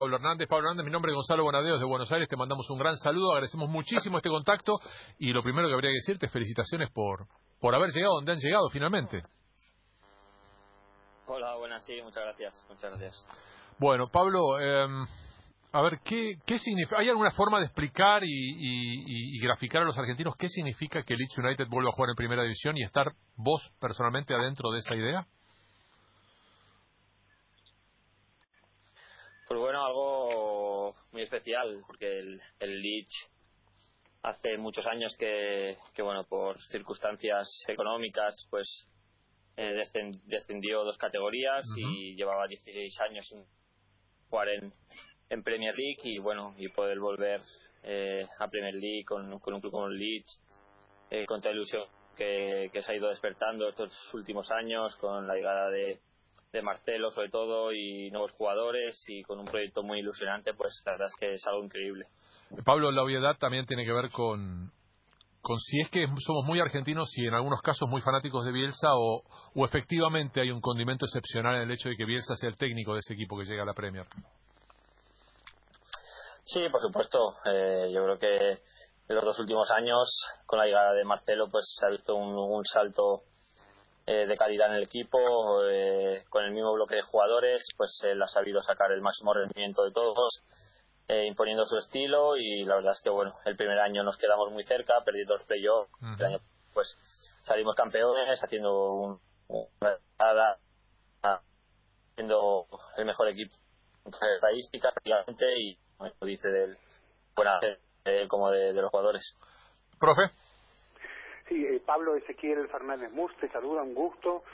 Pablo Hernández. Pablo Hernández, mi nombre es Gonzalo Bonadeos de Buenos Aires. Te mandamos un gran saludo. Agradecemos muchísimo este contacto. Y lo primero que habría que decirte es felicitaciones por, por haber llegado donde han llegado finalmente. Hola, buenas, sí, muchas gracias. Muchas gracias. Bueno, Pablo, eh, a ver, ¿qué, qué significa? ¿Hay alguna forma de explicar y, y, y, graficar a los argentinos qué significa que Leeds United vuelva a jugar en primera división y estar vos personalmente adentro de esa idea? Pues bueno, algo muy especial, porque el, el Leeds hace muchos años que, que, bueno, por circunstancias económicas, pues eh, descendió dos categorías y llevaba 16 años sin jugar en, en Premier League y bueno, y poder volver eh, a Premier League con, con, un club como el Leeds, eh, con toda ilusión que, que se ha ido despertando estos últimos años, con la llegada de de Marcelo sobre todo y nuevos jugadores y con un proyecto muy ilusionante, pues la verdad es que es algo increíble. Pablo, la obviedad también tiene que ver con, con si es que somos muy argentinos y en algunos casos muy fanáticos de Bielsa o, o efectivamente hay un condimento excepcional en el hecho de que Bielsa sea el técnico de ese equipo que llega a la Premier. Sí, por supuesto. Eh, yo creo que en los dos últimos años, con la llegada de Marcelo, pues se ha visto un, un salto eh, de calidad en el equipo, eh, con el mismo bloque de jugadores, pues él ha sabido sacar el máximo rendimiento de todos, eh, imponiendo su estilo y la verdad es que bueno, el primer año nos quedamos muy cerca, perdiendo los playoffs, el año pues salimos campeones, haciendo un, una siendo el mejor equipo estadística prácticamente y como dice del buena como de, de los jugadores. Profe. Sí, eh, Pablo Ezequiel Fernández Mus, te saluda, un gusto.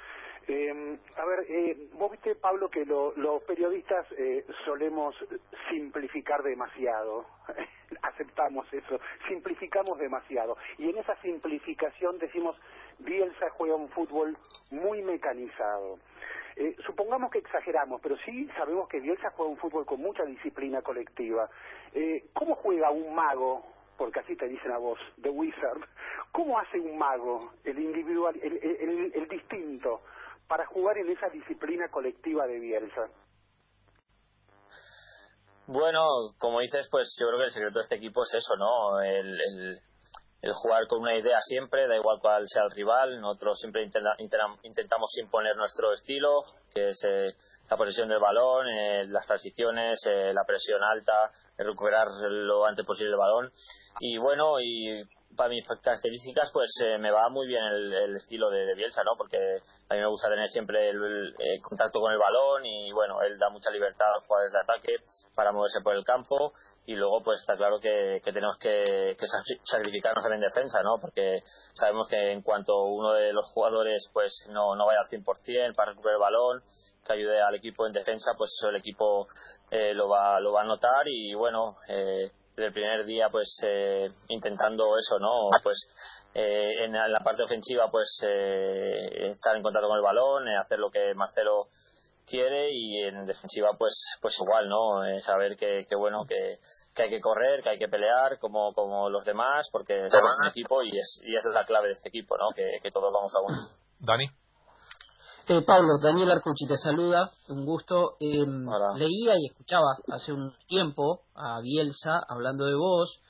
Eh, a ver, eh, vos viste, Pablo, que lo, los periodistas eh, solemos simplificar demasiado. Aceptamos eso, simplificamos demasiado. Y en esa simplificación decimos, Bielsa juega un fútbol muy mecanizado. Eh, supongamos que exageramos, pero sí sabemos que Bielsa juega un fútbol con mucha disciplina colectiva. Eh, ¿Cómo juega un mago porque así te dicen a vos, The Wizard, ¿cómo hace un mago, el individual, el, distinto, para jugar en esa disciplina colectiva de Bielsa? Bueno, como dices, pues yo creo que el secreto de este equipo es eso, ¿no? El, el, el jugar con una idea siempre, da igual cuál sea el rival. Nosotros siempre intenta, intentamos imponer nuestro estilo, que es eh, la posesión del balón, eh, las transiciones, eh, la presión alta, recuperar lo antes posible el balón. Y bueno, y para mis características, pues eh, me va muy bien el, el estilo de, de, Bielsa, ¿no? Porque a mí me gusta tener siempre el, el, el, contacto con el balón y bueno, él da mucha libertad a los jugadores de ataque para moverse por el campo y luego pues está claro que, que tenemos que, que, sacrificarnos en defensa, ¿no? Porque sabemos que en cuanto uno de los jugadores pues no, no vaya al 100% para recuperar el balón, que ayude al equipo en defensa, pues eso el equipo eh, lo, va, lo va a notar y bueno, eh, desde el primer día pues eh, intentando eso, ¿no? Pues eh, en la parte ofensiva pues eh, estar en contacto con el balón, eh, hacer lo que Marcelo quiere y en defensiva pues pues igual no eh, saber que, que bueno que, que, hay que correr que hay que pelear como como los demás porque somos un equipo y es y esa es la clave de este equipo no que, que todos vamos a uno. Dani eh, Pablo, Daniel Arcucci te saluda, un gusto. Eh, leía y escuchaba hace un tiempo a Bielsa hablando de vos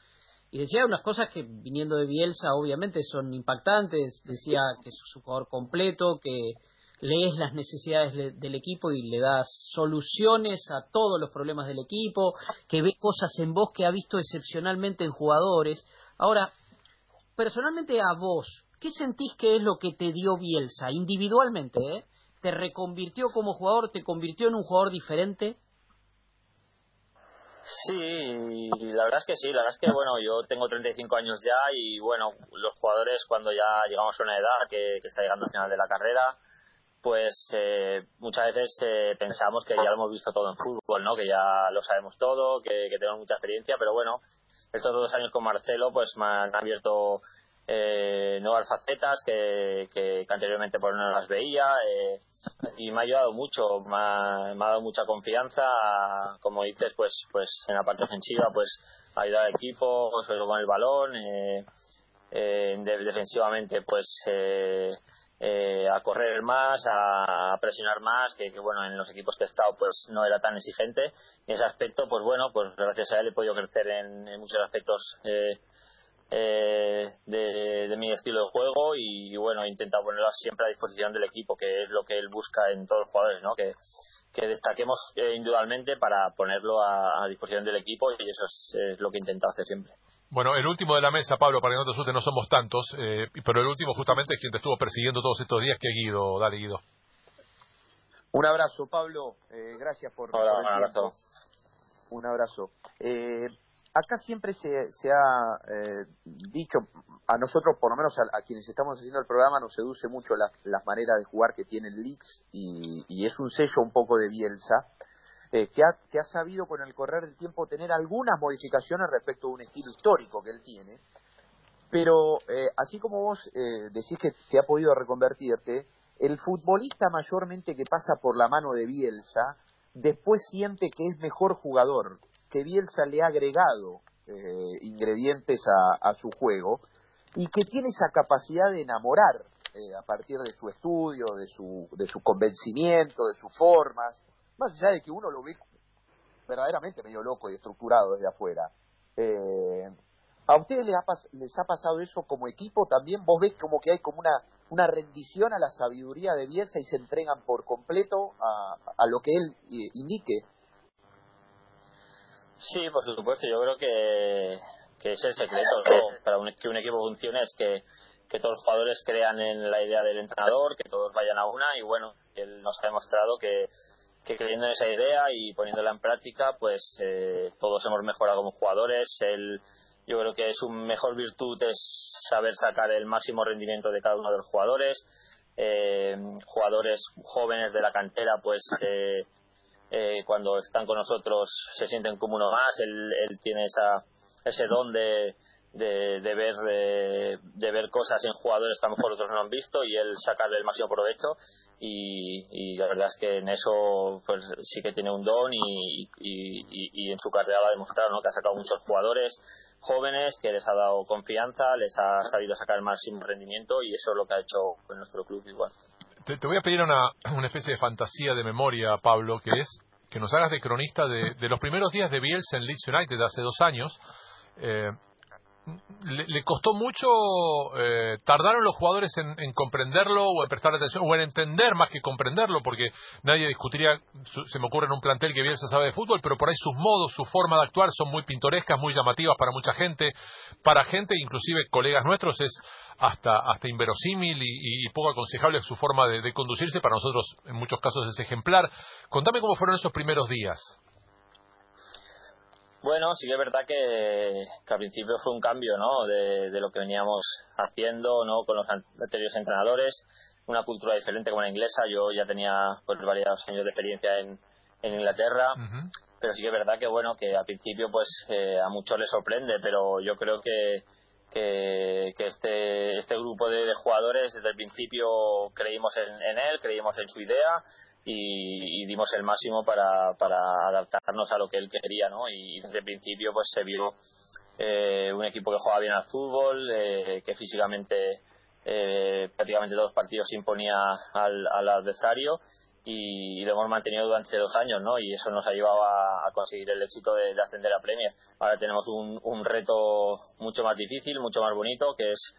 y decía unas cosas que viniendo de Bielsa obviamente son impactantes. Decía que sos un jugador completo, que lees las necesidades de, del equipo y le das soluciones a todos los problemas del equipo, que ve cosas en vos que ha visto excepcionalmente en jugadores. Ahora, personalmente a vos, ¿qué sentís que es lo que te dio Bielsa individualmente? ¿eh? ¿Te reconvirtió como jugador? ¿Te convirtió en un jugador diferente? Sí, la verdad es que sí, la verdad es que bueno, yo tengo 35 años ya y bueno, los jugadores cuando ya llegamos a una edad que, está llegando al final de la carrera, pues eh, muchas veces eh, pensamos que ya lo hemos visto todo en fútbol, ¿no? Que ya lo sabemos todo, que, que tenemos mucha experiencia, pero bueno, estos dos años con Marcelo pues me han abierto eh, nuevas facetas que, que, que, anteriormente por no las veía eh, y me ha ayudado mucho, me ha, dado mucha confianza, como dices, pues pues en la parte ofensiva, pues ayudar al equipo, con el balón, eh, eh, de, defensivamente, pues eh, eh, a correr más, a, presionar más, que, bueno, en los equipos que he estado pues no era tan exigente. En ese aspecto, pues bueno, pues gracias a él he podido crecer en, muchos aspectos eh, eh, de, mi estilo de juego y, bueno, he intentado ponerlo siempre a disposición del equipo, que es lo que él busca en todos los jugadores, ¿no? Que, que destaquemos individualmente para ponerlo a, disposición del equipo y eso es, lo que he intentado hacer siempre. Bueno, el último de la mesa, Pablo, para que no te asustes, no somos tantos, eh, pero el último justamente es quien te estuvo persiguiendo todos estos días, que es Guido. Dale, Guido. Un abrazo, Pablo. Eh, gracias por... Hola, un abrazo. Un abrazo. Eh, acá siempre se, ha dicho, a nosotros, por lo menos a, quienes estamos haciendo el programa, nos seduce mucho las maneras de jugar que tiene el Leaks y, es un sello un poco de Bielsa eh, que, ha, que ha sabido con el correr del tiempo tener algunas modificaciones respecto a un estilo histórico que él tiene, pero eh, así como vos eh, decís que te ha podido reconvertirte, el futbolista mayormente que pasa por la mano de Bielsa, después siente que es mejor jugador, que Bielsa le ha agregado ingredientes a, su juego y que tiene esa capacidad de enamorar a partir de su estudio, de su, de su convencimiento, de sus formas, más allá de que uno lo ve verdaderamente medio loco y estructurado desde afuera. Eh, ¿A ustedes les ha, les ha pasado eso como equipo también? ¿Vos ves como que hay como una, una rendición a la sabiduría de Bielsa y se entregan por completo a, a lo que él eh, indique? Sí, por supuesto. Yo creo que, que es el secreto para que un equipo funcione es que, que todos los jugadores crean en la idea del entrenador, que todos vayan a una y bueno, él nos ha demostrado que que creyendo en esa idea y poniéndola en práctica, pues eh, todos hemos mejorado como jugadores. El, yo creo que su mejor virtud es saber sacar el máximo rendimiento de cada uno de los jugadores. Eh, jugadores jóvenes de la cantera, pues eh, cuando están con nosotros se sienten como uno más. Él, él tiene esa, ese don de, de, ver de, ver cosas en jugadores que a lo mejor otros no han visto y él sacarle el máximo provecho y, la verdad es que en eso pues sí que tiene un don y, y, en su carrera lo ha demostrado ¿no? que ha sacado muchos jugadores jóvenes que les ha dado confianza les ha sabido sacar el máximo rendimiento y eso es lo que ha hecho en nuestro club igual te, voy a pedir una, una especie de fantasía de memoria Pablo que es que nos hagas de cronista de, de los primeros días de Bielsa en Leeds United hace dos años eh, le, costó mucho, eh, tardaron los jugadores en, comprenderlo o en prestar atención o en entender más que comprenderlo, porque nadie discutiría, se me ocurre en un plantel que bien se sabe de fútbol, pero por ahí sus modos, su forma de actuar son muy pintorescas, muy llamativas para mucha gente, para gente, inclusive colegas nuestros, es hasta, hasta inverosímil y, poco aconsejable su forma de conducirse, para nosotros en muchos casos es ejemplar. Contame cómo fueron esos primeros días. Bueno, sí que es verdad que, al principio fue un cambio ¿no? de, lo que veníamos haciendo ¿no? con los anteriores entrenadores, una cultura diferente como la inglesa. Yo ya tenía pues, varios años de experiencia en, Inglaterra, pero sí que es verdad que bueno que al principio pues eh, a muchos les sorprende, pero yo creo que, que, este, este grupo de, jugadores desde el principio creímos en, en él, creímos en su idea y, dimos el máximo para, para adaptarnos a lo que él quería, ¿no? Y desde el principio pues se vio eh, un equipo que jugaba bien al fútbol, eh, que físicamente eh, prácticamente todos los partidos imponía al, al adversario y, lo hemos mantenido durante dos años, ¿no? Y eso nos ha llevado a, conseguir el éxito de, ascender a Premier. Ahora tenemos un, reto mucho más difícil, mucho más bonito, que es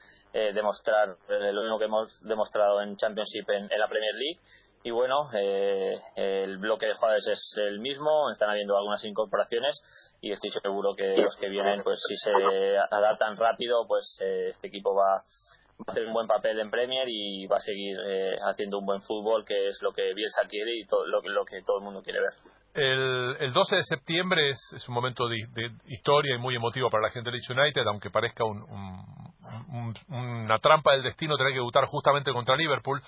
demostrar lo mismo que hemos demostrado en Championship en la Premier League y bueno, eh, el bloque de jugadores es el mismo, están habiendo algunas incorporaciones y estoy seguro que los que vienen, pues si se adaptan rápido, pues eh, este equipo va, a hacer un buen papel en Premier y va a seguir eh, haciendo un buen fútbol, que es lo que Bielsa quiere y todo, lo, lo que todo el mundo quiere ver. El, el 12 de septiembre es, un momento de, historia y muy emotivo para la gente de Leeds United, aunque parezca un, una trampa del destino tener que debutar justamente contra Liverpool.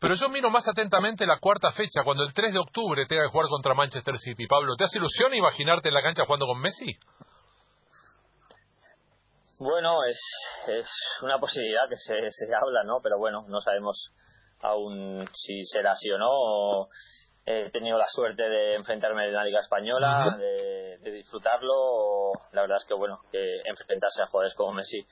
Pero yo miro más atentamente la cuarta fecha, cuando el 3 de octubre tenga que jugar contra Manchester City. Pablo, ¿te hace ilusión imaginarte en la cancha jugando con Messi? Bueno, es, es una posibilidad que se, se habla, ¿no? Pero bueno, no sabemos aún si será así o no. He tenido la suerte de enfrentarme en la Liga Española, de, disfrutarlo. La verdad es que, bueno, que enfrentarse a jugadores como Messi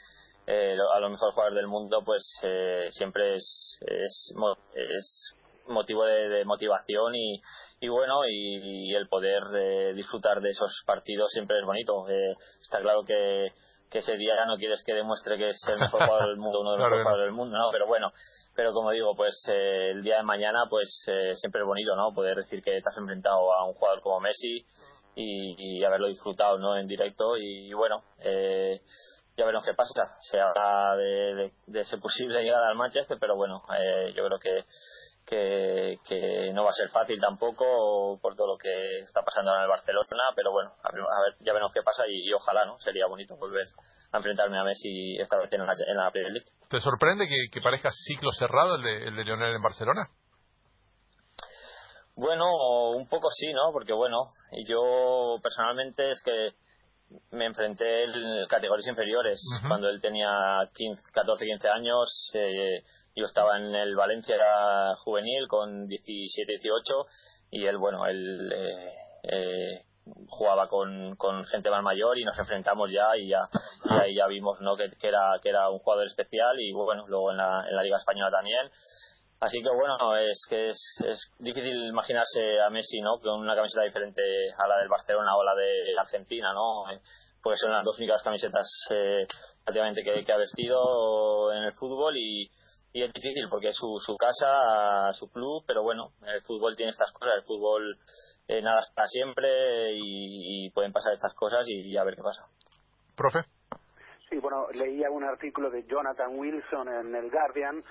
eh, a los mejores jugadores del mundo, pues eh, siempre es, es, es motivo de, motivación y, y bueno, y, el poder eh, disfrutar de esos partidos siempre es bonito. está claro que, que ese día no quieres que demuestre que es el mejor jugador del mundo, uno de los mejores jugadores del mundo, ¿no? Pero bueno, pero como digo, pues el día de mañana, pues siempre es bonito, ¿no? Poder decir que te has enfrentado a un jugador como Messi y, haberlo disfrutado, ¿no? En directo y, bueno, eh, ya veremos qué pasa. Se habla de, de, ser posible llegar al Manchester, pero bueno, eh, yo creo que, que, no va a ser fácil tampoco por todo lo que está pasando en el Barcelona, pero bueno, a ver, ya veremos qué pasa y, ojalá, ¿no? Sería bonito volver a enfrentarme a Messi esta vez en la, en la Premier League. ¿Te sorprende que, parezca ciclo cerrado el de, el de Lionel en Barcelona? Bueno, un poco sí, ¿no? Porque bueno, yo personalmente es que me enfrenté en categorías inferiores. Cuando él tenía 15, 14, 15 años, eh, yo estaba en el Valencia juvenil con 17, 18 y él, bueno, él eh, eh, jugaba con, con, gente más mayor y nos enfrentamos ya y ya, y ahí ya vimos ¿no? que, que, era, que era un jugador especial y bueno, luego en la, en la Liga Española también. Así que bueno, es que es, es, difícil imaginarse a Messi, ¿no? Con una camiseta diferente a la del Barcelona o la de Argentina, ¿no? Pues son las dos únicas camisetas eh, prácticamente que, ha vestido en el fútbol y, y es difícil porque es su, su casa, su club, pero bueno, el fútbol tiene estas cosas, el fútbol eh, nada para siempre y, y, pueden pasar estas cosas y, a ver qué pasa. Profe. Sí, bueno, leía un artículo de Jonathan Wilson en el Guardian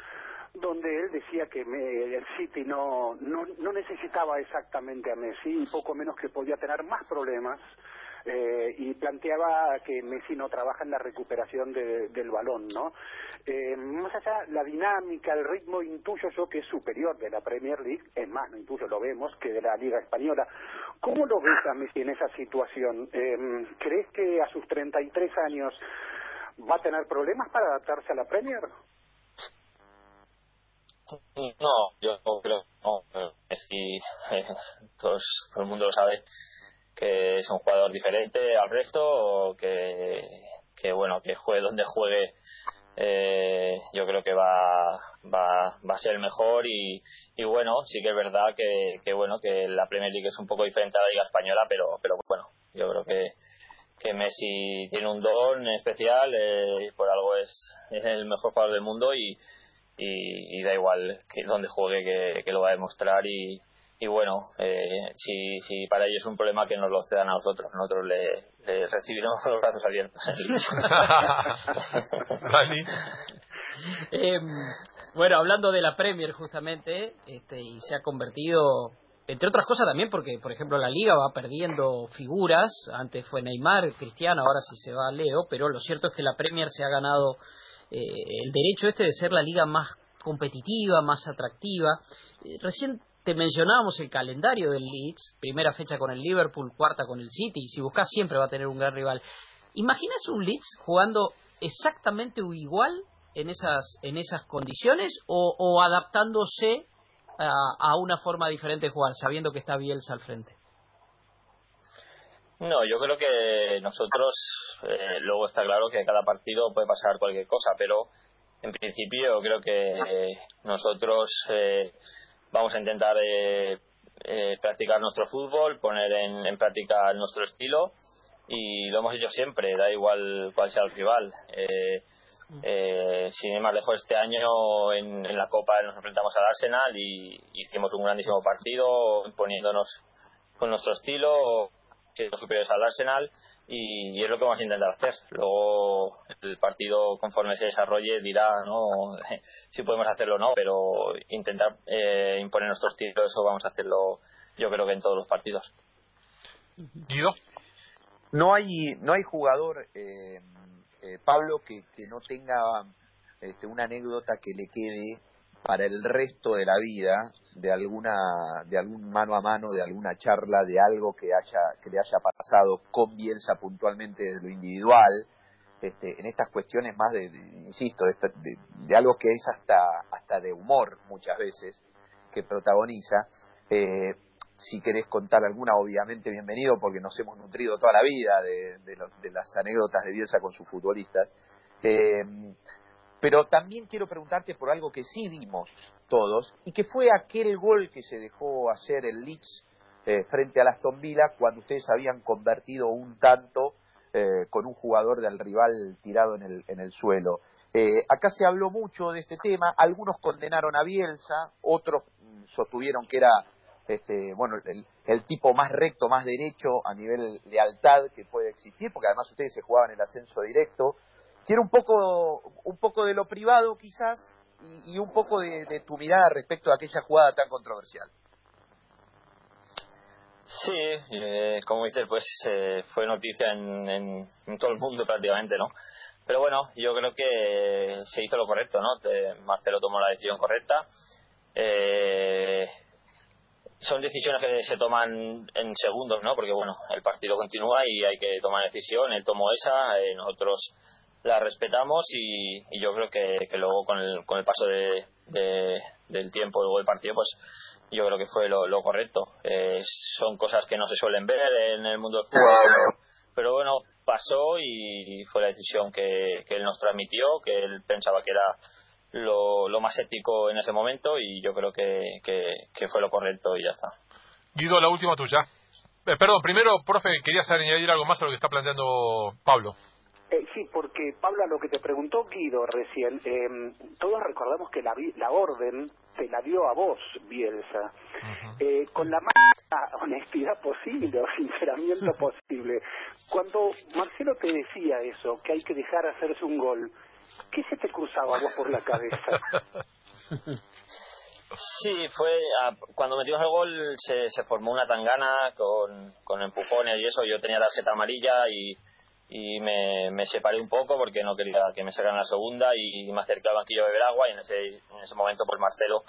donde él decía que el City no, no, no necesitaba exactamente a Messi y poco menos que podía tener más problemas eh, y planteaba que Messi no trabaja en la recuperación del balón, ¿no? Eh, más allá, la dinámica, el ritmo, intuyo yo que es superior de la Premier League, es más, no intuyo, lo vemos, que de la Liga Española. ¿Cómo lo ves a Messi en esa situación? Eh, ¿Crees que a sus 33 años va a tener problemas para adaptarse a la Premier? No, yo creo no. Messi, todo el mundo lo sabe que es un jugador diferente al resto, que, que bueno, que juegue donde juegue, eh, yo creo que va, va, va a ser el mejor y, y bueno, sí que es verdad que, que bueno, que la Premier League es un poco diferente a la Liga Española, pero, pero bueno, yo creo que, que Messi tiene un don especial, eh, por algo es, es el mejor jugador del mundo y, y, da igual que donde juegue que, lo va a demostrar y, y bueno, eh, si, si para ellos es un problema que nos lo cedan a nosotros, nosotros le, recibiremos con los brazos abiertos. eh, bueno, hablando de la Premier justamente, este, y se ha convertido, entre otras cosas también porque, por ejemplo, la liga va perdiendo figuras, antes fue Neymar, Cristiano, ahora sí se va Leo, pero lo cierto es que la Premier se ha ganado el derecho este de ser la liga más competitiva, más atractiva. Eh, recién te mencionábamos el calendario del Leeds, primera fecha con el Liverpool, cuarta con el City, y si buscas siempre va a tener un gran rival. ¿Imaginas un Leeds jugando exactamente igual en esas, en esas condiciones o, adaptándose a, una forma diferente de jugar, sabiendo que está Bielsa al frente? No, yo creo que nosotros, eh, luego está claro que cada partido puede pasar cualquier cosa, pero en principio creo que nosotros eh, vamos a intentar eh, practicar nuestro fútbol, poner en, práctica nuestro estilo y lo hemos hecho siempre, da igual cuál sea el rival. sin ir más lejos, este año en, en, la Copa nos enfrentamos al Arsenal y hicimos un grandísimo partido, poniéndonos con nuestro estilo, los superiores al Arsenal y, es lo que vamos a intentar hacer. Luego el partido conforme se desarrolle dirá no si podemos hacerlo o no, pero intentar eh, imponer nuestros tiros eso vamos a hacerlo yo creo que en todos los partidos. Guido. No hay no hay jugador eh, eh, Pablo que, que no tenga este, una anécdota que le quede para el resto de la vida de alguna de algún mano a mano de alguna charla de algo que haya que le haya pasado con Bielsa puntualmente de lo individual este, en estas cuestiones más de, insisto de, de, algo que es hasta hasta de humor muchas veces que protagoniza eh, si querés contar alguna obviamente bienvenido porque nos hemos nutrido toda la vida de, de las anécdotas de Bielsa con sus futbolistas Eh, pero también quiero preguntarte por algo que sí vimos todos y que fue aquel gol que se dejó hacer el Leeds eh, frente a Aston Villa cuando ustedes habían convertido un tanto eh, con un jugador del rival tirado en el, en el suelo. Eh, acá se habló mucho de este tema, algunos condenaron a Bielsa, otros sostuvieron que era este, bueno, el, el, tipo más recto, más derecho a nivel lealtad que puede existir, porque además ustedes se jugaban el ascenso directo. Quiero un poco, un poco de lo privado quizás y, un poco de, tu mirada respecto a aquella jugada tan controversial. Sí, eh, como dices, pues eh, fue noticia en, en, todo el mundo prácticamente, ¿no? Pero bueno, yo creo que se hizo lo correcto, ¿no? Marcelo tomó la decisión correcta. Eh, son decisiones que se toman en segundos, ¿no? Porque bueno, el partido continúa y hay que tomar decisión. Él tomó esa, nosotros la respetamos y, yo creo que, luego con el, con el paso de, del tiempo, luego del partido, pues yo creo que fue lo, correcto. Eh, son cosas que no se suelen ver en el mundo del fútbol, pero, bueno, pasó y fue la decisión que, que él nos transmitió, que él pensaba que era lo, lo más ético en ese momento y yo creo que, que, fue lo correcto y ya está. Guido, la última tuya. Eh, perdón, primero, profe, querías añadir algo más a lo que está planteando Pablo. Eh, sí, porque Pablo, a lo que te preguntó Guido recién, eh, todos recordamos que la, la orden te la dio a vos, Bielsa, eh, con la más honestidad posible o sinceramiento posible. Cuando Marcelo te decía eso, que hay que dejar hacerse un gol, ¿Qué se te cruzaba vos por la cabeza? Sí, fue cuando metimos el gol se, se formó una tangana con, con empujones y eso. Yo tenía tarjeta amarilla y, y me, me, separé un poco porque no quería que me sacaran la segunda y me acerqué al banquillo a beber agua y en ese, en ese momento pues Marcelo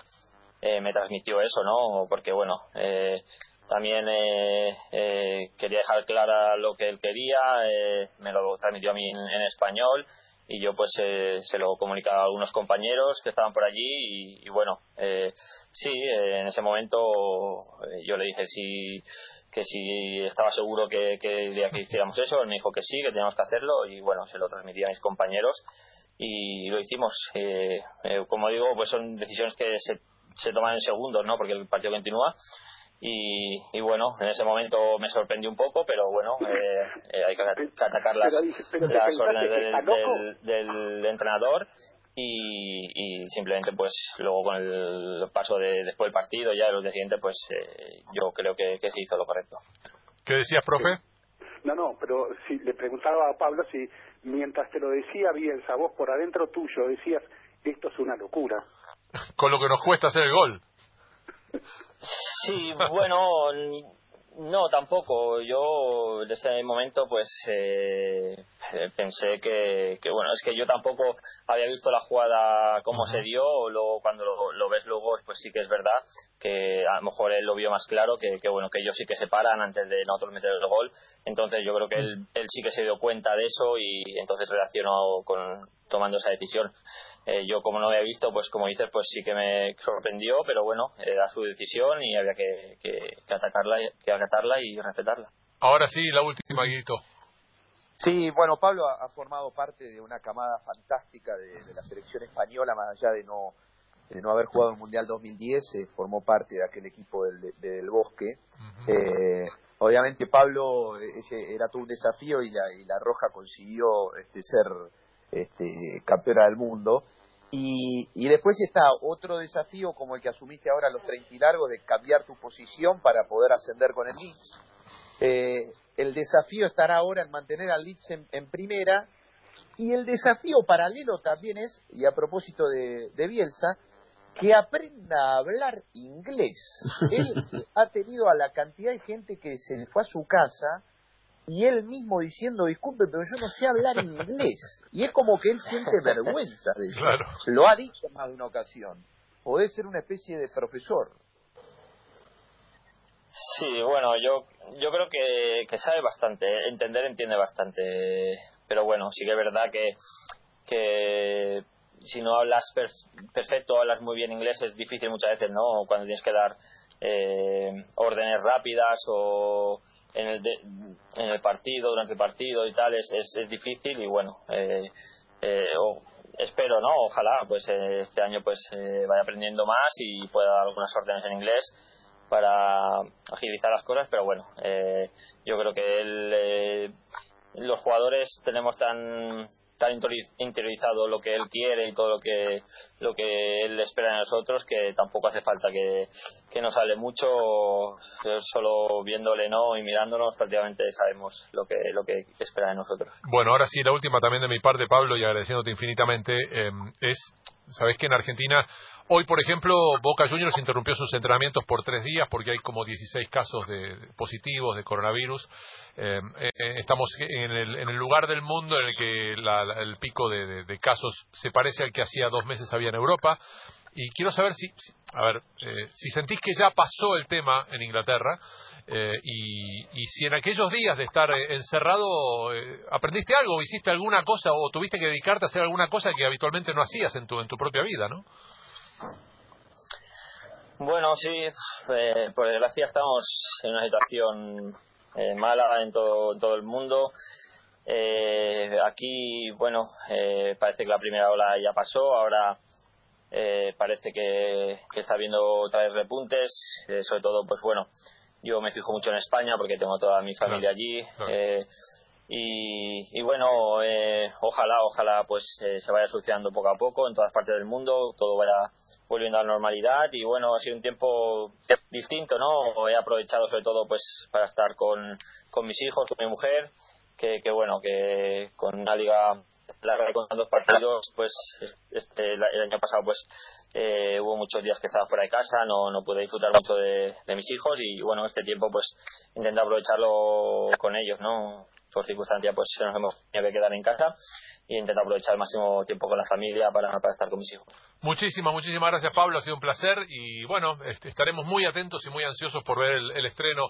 eh, me transmitió eso, ¿no? Porque bueno, eh, también eh, eh, quería dejar clara lo que él quería, eh, me lo transmitió a mí en español y yo pues eh, se lo comunicaba a algunos compañeros que estaban por allí y, bueno eh, sí eh, en ese momento yo le dije sí que si estaba seguro que, que, que hiciéramos eso él me dijo que sí que teníamos que hacerlo y bueno se lo transmití a mis compañeros y lo hicimos. Como digo pues son decisiones que se, se toman en segundos no porque el partido continúa y, bueno, en ese momento me sorprendió un poco, pero bueno, eh, eh, hay que, atacar las, órdenes del, entrenador y, simplemente pues luego con el paso de después del partido, ya los de siguiente, pues eh, yo creo que, se hizo lo correcto. ¿Qué decías, profe? No, no, pero si le preguntaba a Pablo si mientras te lo decía bien, a vos por adentro tuyo decías, esto es una locura. Con lo que nos cuesta hacer el gol. Sí, bueno, no, tampoco. Yo en ese momento pues eh, pensé que, que, bueno, es que yo tampoco había visto la jugada como se dio, luego cuando lo, ves luego pues sí que es verdad que a lo mejor él lo vio más claro, que, que bueno, que ellos sí que se paran antes de nosotros meter el gol, entonces yo creo que él, él sí que se dio cuenta de eso y entonces reaccionó con tomando esa decisión. Eh, yo como no había visto, pues como dices, pues sí que me sorprendió, pero bueno, era su decisión y había que, que, atacarla, que acatarla y respetarla. Ahora sí, la última, Guito. Sí, bueno, Pablo ha, formado parte de una camada fantástica de, la selección española, más allá de no, de no haber jugado el Mundial 2010, eh, formó parte de aquel equipo del, del Bosque. eh, obviamente Pablo ese era todo un desafío y la, y la Roja consiguió este, ser este, campeona del mundo. Y, y después está otro desafío como el que asumiste ahora a los 30 y largos de cambiar tu posición para poder ascender con el Leeds. Eh, el desafío estará ahora en mantener al Leeds en, primera y el desafío paralelo también es, y a propósito de, de Bielsa, que aprenda a hablar inglés. Él ha tenido a la cantidad de gente que se fue a su casa y él mismo diciendo, disculpe, pero yo no sé hablar inglés. Y es como que él siente vergüenza de eso. Lo ha dicho en más de una ocasión. Puede ser una especie de profesor. Sí, bueno, yo yo creo que, que sabe bastante, ¿eh? entender entiende bastante, pero bueno, sí que es verdad que, que si no hablas perfecto, hablas muy bien inglés, es difícil muchas veces, ¿no? Cuando tienes que dar eh, órdenes rápidas o en el, en el partido, durante el partido y tal, es, es, difícil y bueno, eh, espero, ¿no? Ojalá, pues este año pues vaya aprendiendo más y pueda dar algunas órdenes en inglés para agilizar las cosas, pero bueno, yo creo que él, los jugadores tenemos tan tan interiorizado lo que él quiere y todo lo que lo que él espera de nosotros que tampoco hace falta que, que nos hable mucho solo viéndole no y mirándonos prácticamente sabemos lo que lo que espera de nosotros. Bueno ahora sí la última también de mi parte Pablo y agradeciéndote infinitamente eh, es sabes que en Argentina Hoy, por ejemplo, Boca Juniors interrumpió sus entrenamientos por tres días porque hay como 16 casos de, positivos de coronavirus. Eh, eh, estamos en el, lugar del mundo en el que el pico de, casos se parece al que hacía dos meses había en Europa. Y quiero saber si, a ver, eh, si sentís que ya pasó el tema en Inglaterra y, y, si en aquellos días de estar encerrado aprendiste algo, hiciste alguna cosa o tuviste que dedicarte a hacer alguna cosa que habitualmente no hacías en tu, en tu propia vida, ¿no? Bueno, sí, eh, por desgracia estamos en una situación eh, mala en todo, todo el mundo. Eh, aquí, bueno, eh, parece que la primera ola ya pasó, ahora parece que, está habiendo otra vez repuntes, sobre todo, pues bueno, yo me fijo mucho en España porque tengo toda mi familia allí. Y, bueno, ojalá, ojalá pues se vaya solucionando poco a poco en todas partes del mundo, todo vaya volviendo a la normalidad y bueno, ha sido un tiempo distinto, ¿no? He aprovechado sobre todo pues para estar con, con mis hijos, con mi mujer, que, que bueno, que con una liga larga con tantos partidos, pues este, el año pasado pues eh, hubo muchos días que estaba fuera de casa, no, no pude disfrutar mucho de, de mis hijos y bueno, este tiempo pues intento aprovecharlo con ellos, ¿no? Por circunstancia pues nos hemos tenido que quedar en casa y intento aprovechar el máximo tiempo con la familia para, para estar con mis hijos. Muchísimas, muchísimas gracias Pablo, ha sido un placer y bueno, este, estaremos muy atentos y muy ansiosos por ver el, estreno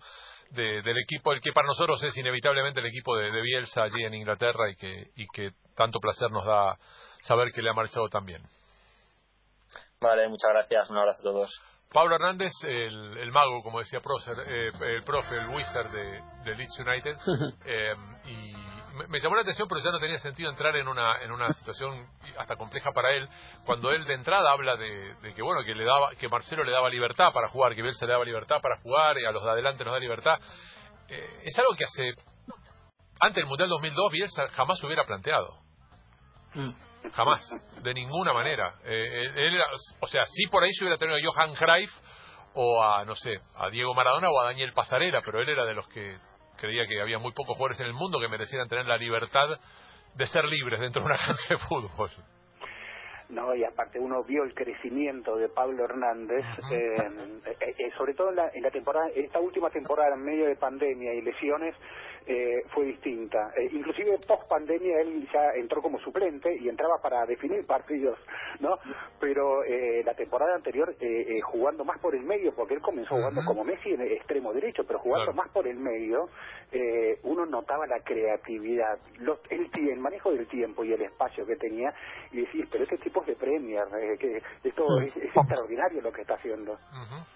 del equipo, el que para nosotros es inevitablemente el equipo de, Bielsa allí en Inglaterra y que, y que tanto placer nos da saber que le ha marchado tan bien. Vale, muchas gracias, un abrazo a todos. Pablo Hernández, el, mago, como decía Procer, eh, el profe, el wizard de, Leeds United, eh, y me, llamó la atención, pero ya no tenía sentido entrar en una, en una situación hasta compleja para él, cuando él de entrada habla de, que bueno que le daba, que Marcelo le daba libertad para jugar, que Bielsa le daba libertad para jugar y a los de adelante nos da libertad. Eh, es algo que hace antes del Mundial 2002 Bielsa jamás hubiera planteado. Mm. Jamás, de ninguna manera. Eh, él, o sea, sí por ahí se hubiera tenido a Johan Cruyff o a, no sé, a Diego Maradona o a Daniel Pasarela, pero él era de los que creía que había muy pocos jugadores en el mundo que merecieran tener la libertad de ser libres dentro de una cancha de fútbol. No, y aparte uno vio el crecimiento de Pablo Hernández, eh, eh, eh, sobre todo en la, en la temporada, esta última temporada en medio de pandemia y lesiones, eh, fue distinta. Eh, inclusive post pandemia él ya entró como suplente y entraba para definir partidos, ¿no? Pero eh, la temporada anterior eh, jugando más por el medio, porque él comenzó jugando como Messi en el extremo derecho, pero jugando más por el medio, uno notaba la creatividad, el, el manejo del tiempo y el espacio que tenía y decís, pero este tipo de Premier, que esto es, extraordinario lo que está haciendo.